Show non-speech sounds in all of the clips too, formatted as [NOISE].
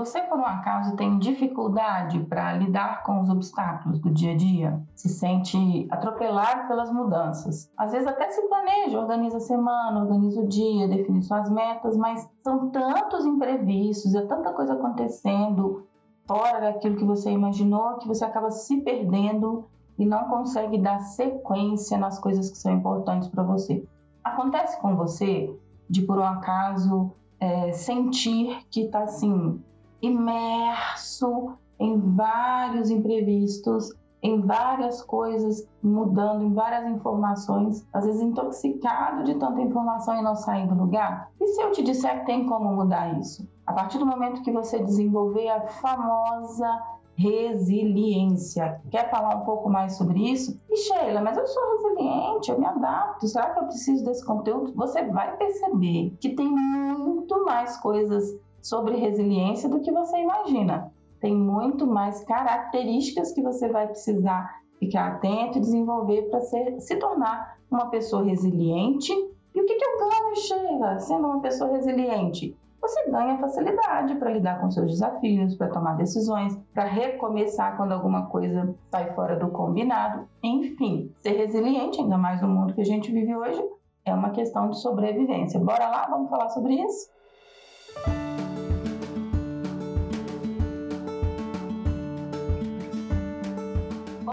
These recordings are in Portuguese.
Você, por um acaso, tem dificuldade para lidar com os obstáculos do dia a dia? Se sente atropelado pelas mudanças? Às vezes até se planeja, organiza a semana, organiza o dia, define suas metas, mas são tantos imprevistos, é tanta coisa acontecendo fora daquilo que você imaginou que você acaba se perdendo e não consegue dar sequência nas coisas que são importantes para você. Acontece com você de por um acaso é, sentir que está assim imerso em vários imprevistos, em várias coisas mudando, em várias informações, às vezes intoxicado de tanta informação e não sair do lugar? E se eu te disser que tem como mudar isso? A partir do momento que você desenvolver a famosa resiliência. Quer falar um pouco mais sobre isso? E Sheila, mas eu sou resiliente, eu me adapto. Será que eu preciso desse conteúdo? Você vai perceber que tem muito mais coisas sobre resiliência do que você imagina. Tem muito mais características que você vai precisar ficar atento e desenvolver para se tornar uma pessoa resiliente. E o que, que eu ganho, Sheila, sendo uma pessoa resiliente? Você ganha facilidade para lidar com seus desafios, para tomar decisões, para recomeçar quando alguma coisa sai fora do combinado. Enfim, ser resiliente, ainda mais no mundo que a gente vive hoje, é uma questão de sobrevivência. Bora lá, vamos falar sobre isso?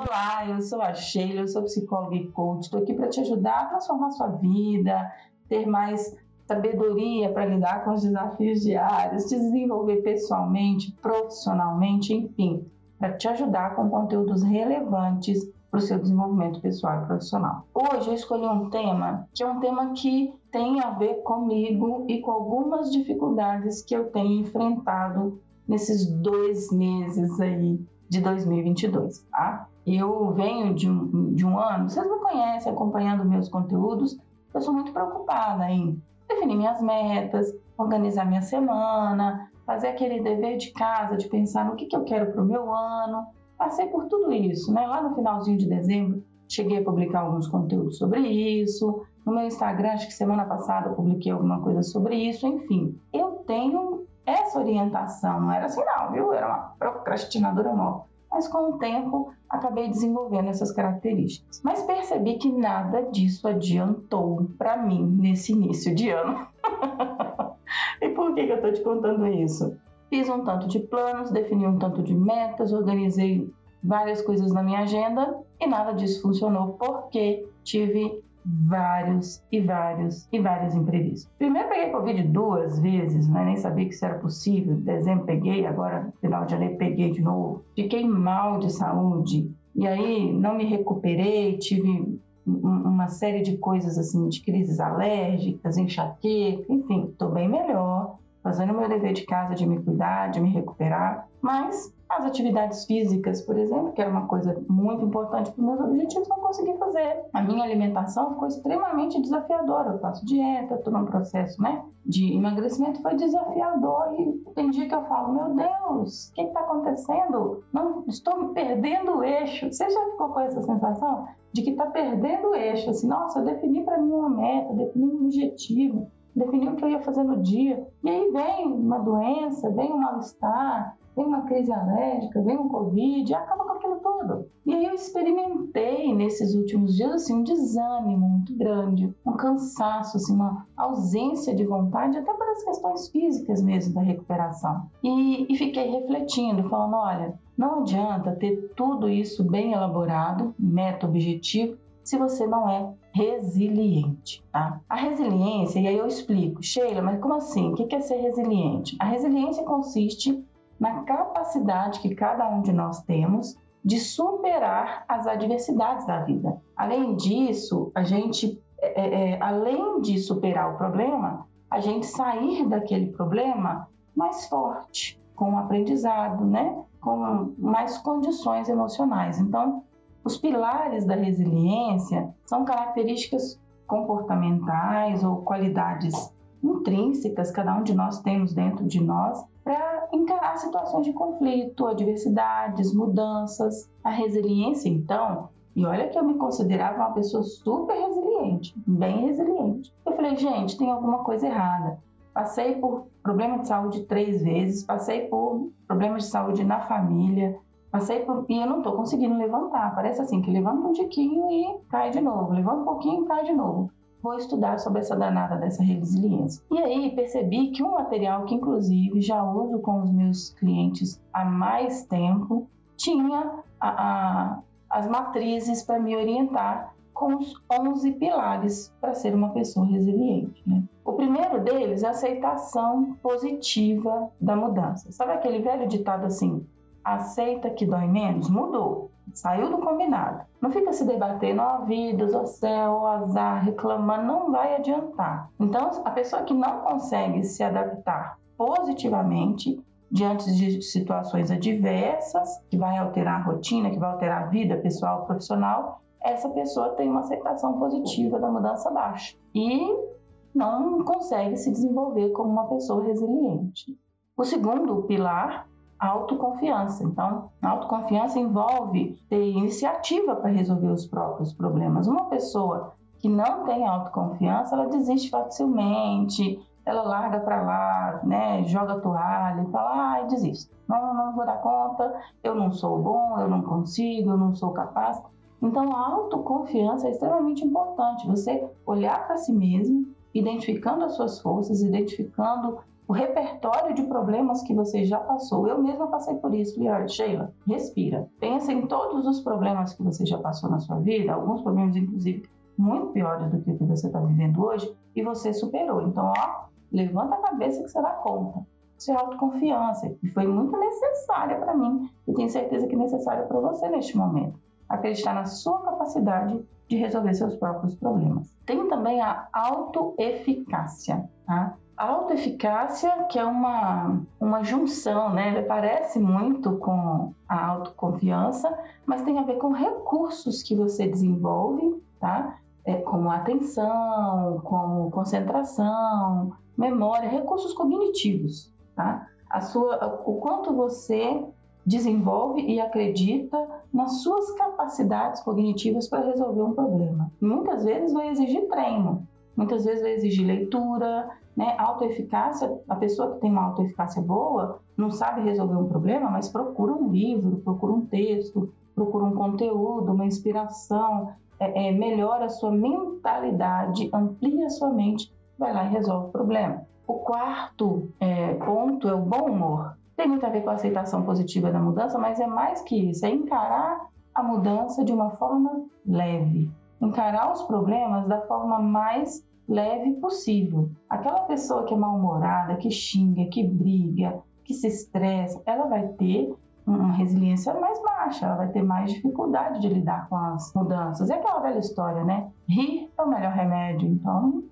Olá, eu sou a Sheila, eu sou psicóloga e coach. Estou aqui para te ajudar a transformar sua vida, ter mais sabedoria para lidar com os desafios diários, te desenvolver pessoalmente, profissionalmente, enfim, para te ajudar com conteúdos relevantes para o seu desenvolvimento pessoal e profissional. Hoje eu escolhi um tema que é um tema que tem a ver comigo e com algumas dificuldades que eu tenho enfrentado nesses dois meses aí de 2022, tá? Eu venho de um, de um ano, vocês me conhecem acompanhando meus conteúdos, eu sou muito preocupada em definir minhas metas, organizar minha semana, fazer aquele dever de casa de pensar no que, que eu quero para o meu ano. Passei por tudo isso, né? Lá no finalzinho de dezembro, cheguei a publicar alguns conteúdos sobre isso. No meu Instagram, acho que semana passada eu publiquei alguma coisa sobre isso. Enfim, eu tenho essa orientação. Não era assim, não, viu? Era uma procrastinadora móvel mas com o tempo acabei desenvolvendo essas características. Mas percebi que nada disso adiantou para mim nesse início de ano. [LAUGHS] e por que, que eu estou te contando isso? Fiz um tanto de planos, defini um tanto de metas, organizei várias coisas na minha agenda e nada disso funcionou porque tive vários e vários e vários imprevistos. Primeiro peguei Covid duas vezes, né? nem sabia que isso era possível. Em dezembro peguei, agora final de janeiro peguei de novo. Fiquei mal de saúde e aí não me recuperei, tive uma série de coisas assim, de crises alérgicas, enxaqueca, enfim, estou bem melhor, fazendo o meu dever de casa de me cuidar, de me recuperar, mas as atividades físicas, por exemplo, que era uma coisa muito importante para os meus objetivos, não consegui fazer. A minha alimentação ficou extremamente desafiadora. Eu faço dieta, estou num processo né, de emagrecimento, foi desafiador. E tem dia que eu falo: Meu Deus, o que está acontecendo? Não, estou me perdendo o eixo. Você já ficou com essa sensação de que está perdendo o eixo? Assim, nossa, eu defini para mim uma meta, defini um objetivo, defini o que eu ia fazer no dia. E aí vem uma doença, vem um mal-estar vem uma crise alérgica, vem um Covid, acaba com aquilo tudo. E aí eu experimentei nesses últimos dias assim, um desânimo muito grande, um cansaço, assim, uma ausência de vontade, até para as questões físicas mesmo da recuperação. E, e fiquei refletindo, falando: olha, não adianta ter tudo isso bem elaborado, meta objetivo, se você não é resiliente, tá? A resiliência, e aí eu explico, Sheila, mas como assim? O que é ser resiliente? A resiliência consiste na capacidade que cada um de nós temos de superar as adversidades da vida. Além disso, a gente, é, é, é, além de superar o problema, a gente sair daquele problema mais forte, com aprendizado, né? com mais condições emocionais. Então, os pilares da resiliência são características comportamentais ou qualidades intrínsecas, cada um de nós temos dentro de nós, para encarar situações de conflito, adversidades, mudanças. A resiliência, então, e olha que eu me considerava uma pessoa super resiliente, bem resiliente. Eu falei, gente, tem alguma coisa errada. passei por problema de saúde três vezes, passei por problemas de saúde na família, passei por e eu não estou conseguindo levantar. Parece assim que levanta um tiquinho e cai de novo, levanta um pouquinho e cai de novo. Vou estudar sobre essa danada dessa resiliência. E aí percebi que um material que inclusive já uso com os meus clientes há mais tempo tinha a, a, as matrizes para me orientar com os 11 pilares para ser uma pessoa resiliente. Né? O primeiro deles é a aceitação positiva da mudança. Sabe aquele velho ditado assim: aceita que dói menos? Mudou, saiu do combinado. Não fica se debatendo, ó oh, vidas, ó oh, céu, ó oh, azar, reclamando, não vai adiantar. Então, a pessoa que não consegue se adaptar positivamente diante de situações adversas, que vai alterar a rotina, que vai alterar a vida pessoal, profissional, essa pessoa tem uma aceitação positiva da mudança baixa e não consegue se desenvolver como uma pessoa resiliente. O segundo pilar, autoconfiança. Então, autoconfiança envolve ter iniciativa para resolver os próprios problemas. Uma pessoa que não tem autoconfiança, ela desiste facilmente, ela larga para lá, né, joga a toalha e fala, ai, desisto. Não, não vou dar conta, eu não sou bom, eu não consigo, eu não sou capaz. Então, a autoconfiança é extremamente importante. Você olhar para si mesmo, identificando as suas forças, identificando o repertório de problemas que você já passou. Eu mesma passei por isso, Lior. Sheila, respira. Pensa em todos os problemas que você já passou na sua vida, alguns problemas, inclusive, muito piores do que o que você está vivendo hoje, e você superou. Então, ó, levanta a cabeça que você dá conta. Isso é autoconfiança, e foi muito necessária para mim, e tenho certeza que é necessária para você neste momento acreditar na sua capacidade de resolver seus próprios problemas. Tem também a autoeficácia, tá? Autoeficácia, que é uma, uma junção, né? Ele parece muito com a autoconfiança, mas tem a ver com recursos que você desenvolve, tá? É, como atenção, como concentração, memória, recursos cognitivos, tá? A sua, o quanto você desenvolve e acredita nas suas capacidades cognitivas para resolver um problema. muitas vezes vai exigir treino, muitas vezes vai exigir leitura, né? Autoeficácia, a pessoa que tem uma autoeficácia boa não sabe resolver um problema, mas procura um livro, procura um texto, procura um conteúdo, uma inspiração, é, é, melhora a sua mentalidade, amplia a sua mente, vai lá e resolve o problema. O quarto é, ponto é o bom humor. Tem muito a ver com a aceitação positiva da mudança, mas é mais que isso, é encarar a mudança de uma forma leve, encarar os problemas da forma mais leve possível. Aquela pessoa que é mal-humorada, que xinga, que briga, que se estressa, ela vai ter uma resiliência mais baixa, ela vai ter mais dificuldade de lidar com as mudanças. É aquela velha história, né? Rir é o melhor remédio, então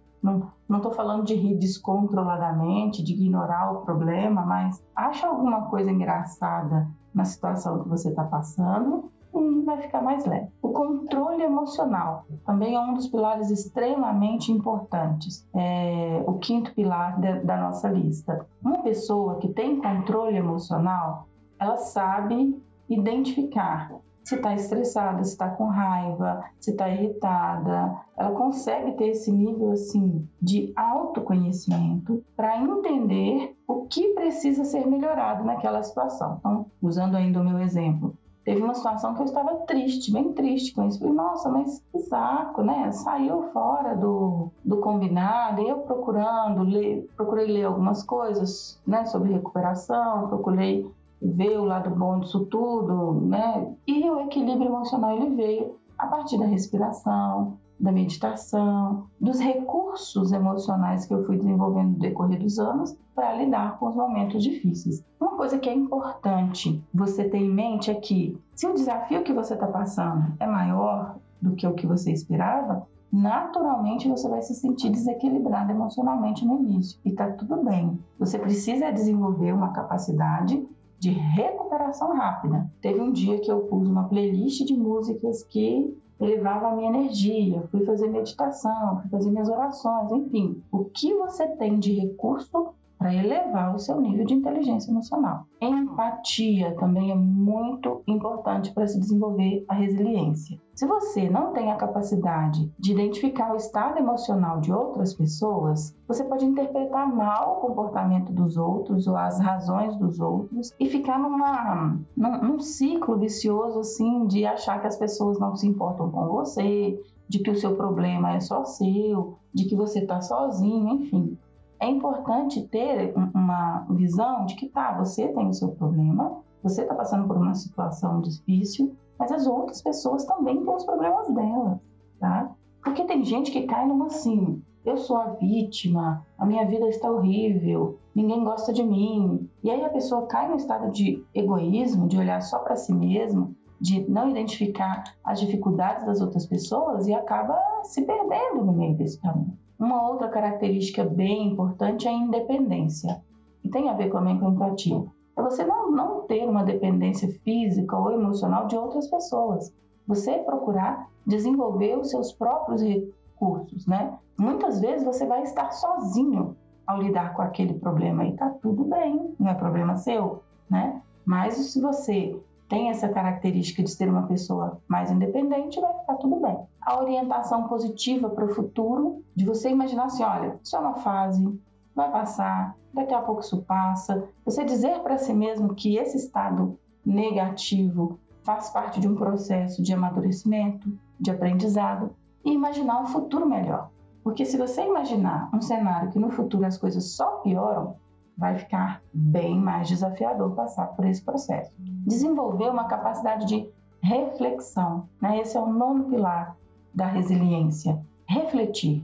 não estou falando de rir descontroladamente, de ignorar o problema, mas acha alguma coisa engraçada na situação que você está passando e vai ficar mais leve. O controle emocional também é um dos pilares extremamente importantes. É o quinto pilar de, da nossa lista. Uma pessoa que tem controle emocional, ela sabe identificar se está estressada, se está com raiva, se está irritada. Ela consegue ter esse nível assim de autoconhecimento para entender o que precisa ser melhorado naquela situação. Então, usando ainda o meu exemplo, teve uma situação que eu estava triste, bem triste com isso. Falei, nossa, mas que saco, né? Saiu fora do, do combinado, e eu procurando, ler, procurei ler algumas coisas né, sobre recuperação, procurei ver o lado bom disso tudo, né? E o equilíbrio emocional ele veio a partir da respiração, da meditação, dos recursos emocionais que eu fui desenvolvendo no decorrer dos anos para lidar com os momentos difíceis. Uma coisa que é importante você ter em mente é que se o desafio que você está passando é maior do que o que você esperava, naturalmente você vai se sentir desequilibrado emocionalmente no início e tá tudo bem. Você precisa desenvolver uma capacidade de recuperação rápida. Teve um dia que eu pus uma playlist de músicas que elevava a minha energia, fui fazer meditação, fui fazer minhas orações, enfim. O que você tem de recurso para elevar o seu nível de inteligência emocional. Empatia também é muito importante para se desenvolver a resiliência. Se você não tem a capacidade de identificar o estado emocional de outras pessoas, você pode interpretar mal o comportamento dos outros ou as razões dos outros e ficar numa, num, ciclo vicioso assim de achar que as pessoas não se importam com você, de que o seu problema é só seu, de que você está sozinho, enfim. É importante ter uma visão de que tá, você tem o seu problema, você está passando por uma situação difícil, mas as outras pessoas também têm os problemas delas, tá? Porque tem gente que cai numa assim, eu sou a vítima, a minha vida está horrível, ninguém gosta de mim. E aí a pessoa cai no estado de egoísmo, de olhar só para si mesmo, de não identificar as dificuldades das outras pessoas e acaba se perdendo no meio desse caminho. Uma outra característica bem importante é a independência, e tem a ver também com a empatia. É você não, não ter uma dependência física ou emocional de outras pessoas. Você procurar desenvolver os seus próprios recursos, né? Muitas vezes você vai estar sozinho ao lidar com aquele problema e tá tudo bem, não é problema seu, né? Mas se você tem essa característica de ser uma pessoa mais independente, vai ficar tudo bem. A orientação positiva para o futuro, de você imaginar assim: olha, isso é uma fase, vai passar, daqui a pouco isso passa. Você dizer para si mesmo que esse estado negativo faz parte de um processo de amadurecimento, de aprendizado e imaginar um futuro melhor. Porque se você imaginar um cenário que no futuro as coisas só pioram, vai ficar bem mais desafiador passar por esse processo. Desenvolver uma capacidade de reflexão, né? Esse é o nono pilar da resiliência. Refletir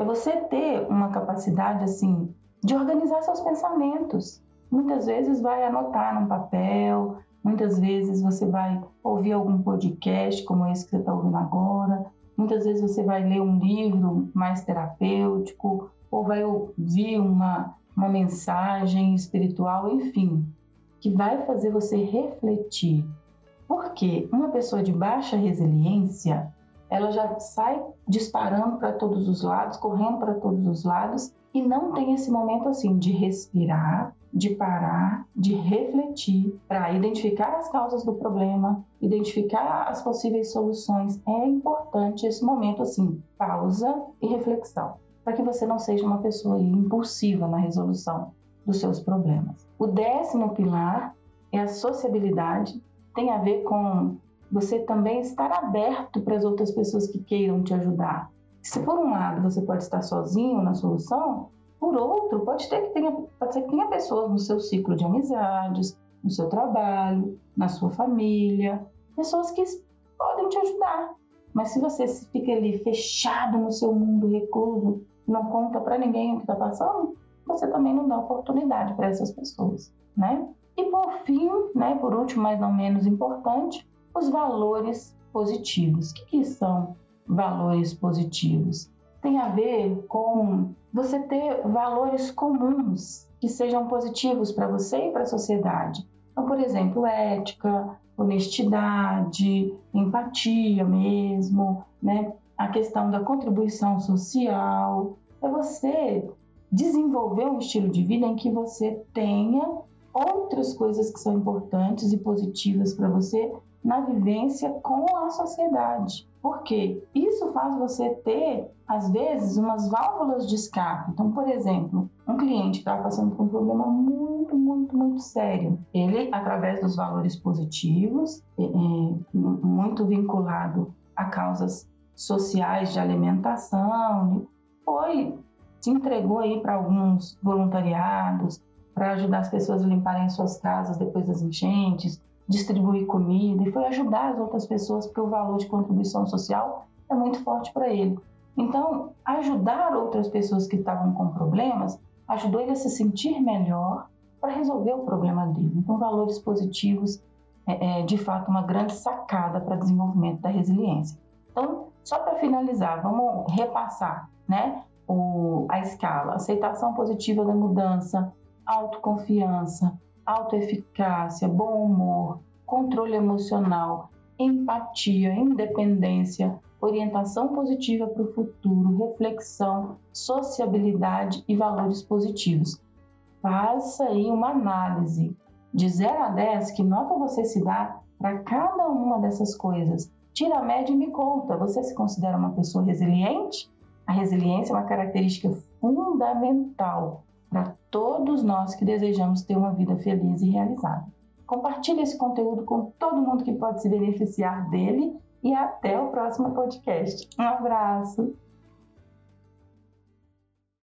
é você ter uma capacidade assim de organizar seus pensamentos. Muitas vezes vai anotar num papel, muitas vezes você vai ouvir algum podcast como esse que você está ouvindo agora, muitas vezes você vai ler um livro mais terapêutico ou vai ouvir uma uma mensagem espiritual, enfim, que vai fazer você refletir. Porque uma pessoa de baixa resiliência, ela já sai disparando para todos os lados, correndo para todos os lados e não tem esse momento assim de respirar, de parar, de refletir para identificar as causas do problema, identificar as possíveis soluções. É importante esse momento assim, pausa e reflexão para que você não seja uma pessoa impulsiva na resolução dos seus problemas. O décimo pilar é a sociabilidade, tem a ver com você também estar aberto para as outras pessoas que queiram te ajudar. Se por um lado você pode estar sozinho na solução, por outro pode ter que tenha, pode ser que tenha pessoas no seu ciclo de amizades, no seu trabalho, na sua família, pessoas que podem te ajudar. Mas se você fica ali fechado no seu mundo recluso, não conta para ninguém o que está passando, você também não dá oportunidade para essas pessoas, né? E por fim, né, por último, mas não menos importante, os valores positivos. O que, que são valores positivos? Tem a ver com você ter valores comuns que sejam positivos para você e para a sociedade. Então, por exemplo, ética, honestidade, empatia mesmo, né? a questão da contribuição social, é você desenvolver um estilo de vida em que você tenha outras coisas que são importantes e positivas para você na vivência com a sociedade. Porque isso faz você ter, às vezes, umas válvulas de escape. Então, por exemplo, um cliente está passando por um problema muito, muito, muito sério. Ele, através dos valores positivos, é muito vinculado a causas sociais de alimentação, foi se entregou aí para alguns voluntariados para ajudar as pessoas a limparem suas casas depois das enchentes, distribuir comida e foi ajudar as outras pessoas porque o valor de contribuição social é muito forte para ele. Então, ajudar outras pessoas que estavam com problemas ajudou ele a se sentir melhor para resolver o problema dele. Então, valores positivos é, é de fato uma grande sacada para desenvolvimento da resiliência. Então, só para finalizar, vamos repassar, né? O, a escala: aceitação positiva da mudança, autoconfiança, autoeficácia, bom humor, controle emocional, empatia, independência, orientação positiva para o futuro, reflexão, sociabilidade e valores positivos. faça aí uma análise de 0 a 10, que nota você se dá para cada uma dessas coisas. Tira a média e me conta, você se considera uma pessoa resiliente? A resiliência é uma característica fundamental para todos nós que desejamos ter uma vida feliz e realizada. Compartilhe esse conteúdo com todo mundo que pode se beneficiar dele e até o próximo podcast. Um abraço!